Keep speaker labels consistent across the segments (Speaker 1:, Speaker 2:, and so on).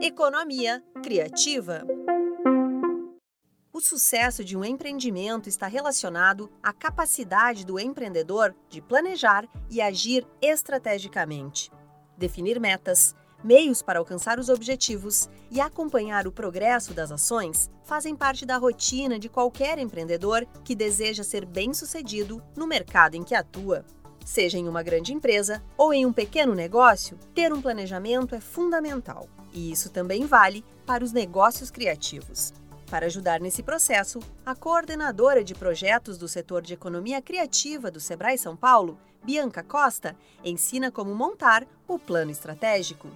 Speaker 1: Economia criativa. O sucesso de um empreendimento está relacionado à capacidade do empreendedor de planejar e agir estrategicamente, definir metas, meios para alcançar os objetivos e acompanhar o progresso das ações fazem parte da rotina de qualquer empreendedor que deseja ser bem-sucedido no mercado em que atua. Seja em uma grande empresa ou em um pequeno negócio, ter um planejamento é fundamental. E isso também vale para os negócios criativos. Para ajudar nesse processo, a coordenadora de projetos do setor de economia criativa do Sebrae São Paulo, Bianca Costa, ensina como montar o plano estratégico.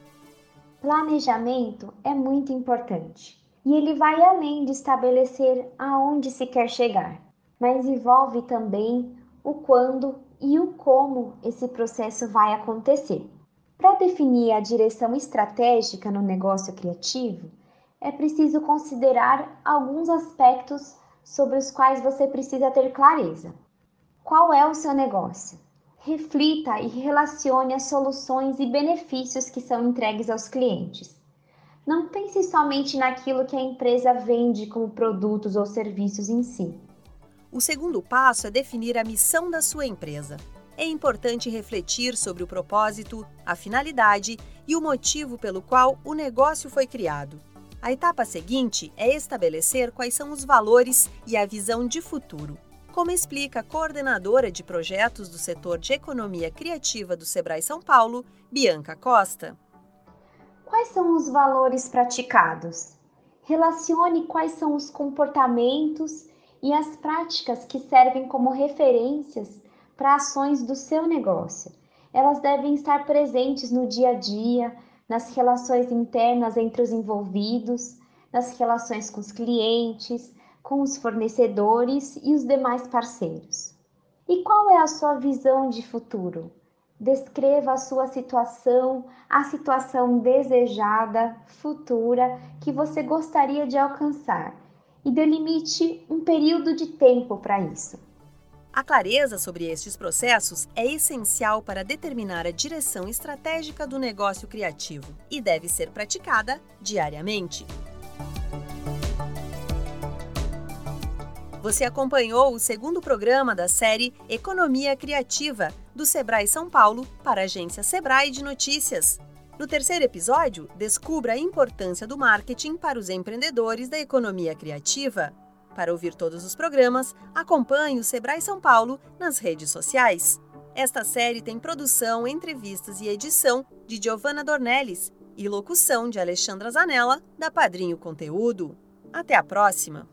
Speaker 2: Planejamento é muito importante e ele vai além de estabelecer aonde se quer chegar, mas envolve também o quando e o como esse processo vai acontecer. Para definir a direção estratégica no negócio criativo, é preciso considerar alguns aspectos sobre os quais você precisa ter clareza. Qual é o seu negócio? Reflita e relacione as soluções e benefícios que são entregues aos clientes. Não pense somente naquilo que a empresa vende como produtos ou serviços em si.
Speaker 1: O segundo passo é definir a missão da sua empresa. É importante refletir sobre o propósito, a finalidade e o motivo pelo qual o negócio foi criado. A etapa seguinte é estabelecer quais são os valores e a visão de futuro. Como explica a coordenadora de projetos do setor de economia criativa do Sebrae São Paulo, Bianca Costa.
Speaker 2: Quais são os valores praticados? Relacione quais são os comportamentos e as práticas que servem como referências para ações do seu negócio. Elas devem estar presentes no dia a dia, nas relações internas entre os envolvidos, nas relações com os clientes, com os fornecedores e os demais parceiros. E qual é a sua visão de futuro? Descreva a sua situação, a situação desejada, futura, que você gostaria de alcançar e delimite um período de tempo para isso.
Speaker 1: A clareza sobre estes processos é essencial para determinar a direção estratégica do negócio criativo e deve ser praticada diariamente. Você acompanhou o segundo programa da série Economia Criativa do Sebrae São Paulo para a agência Sebrae de Notícias. No terceiro episódio, descubra a importância do marketing para os empreendedores da economia criativa. Para ouvir todos os programas, acompanhe o Sebrae São Paulo nas redes sociais. Esta série tem produção, entrevistas e edição de Giovanna Dornelles e locução de Alexandra Zanella, da Padrinho Conteúdo. Até a próxima!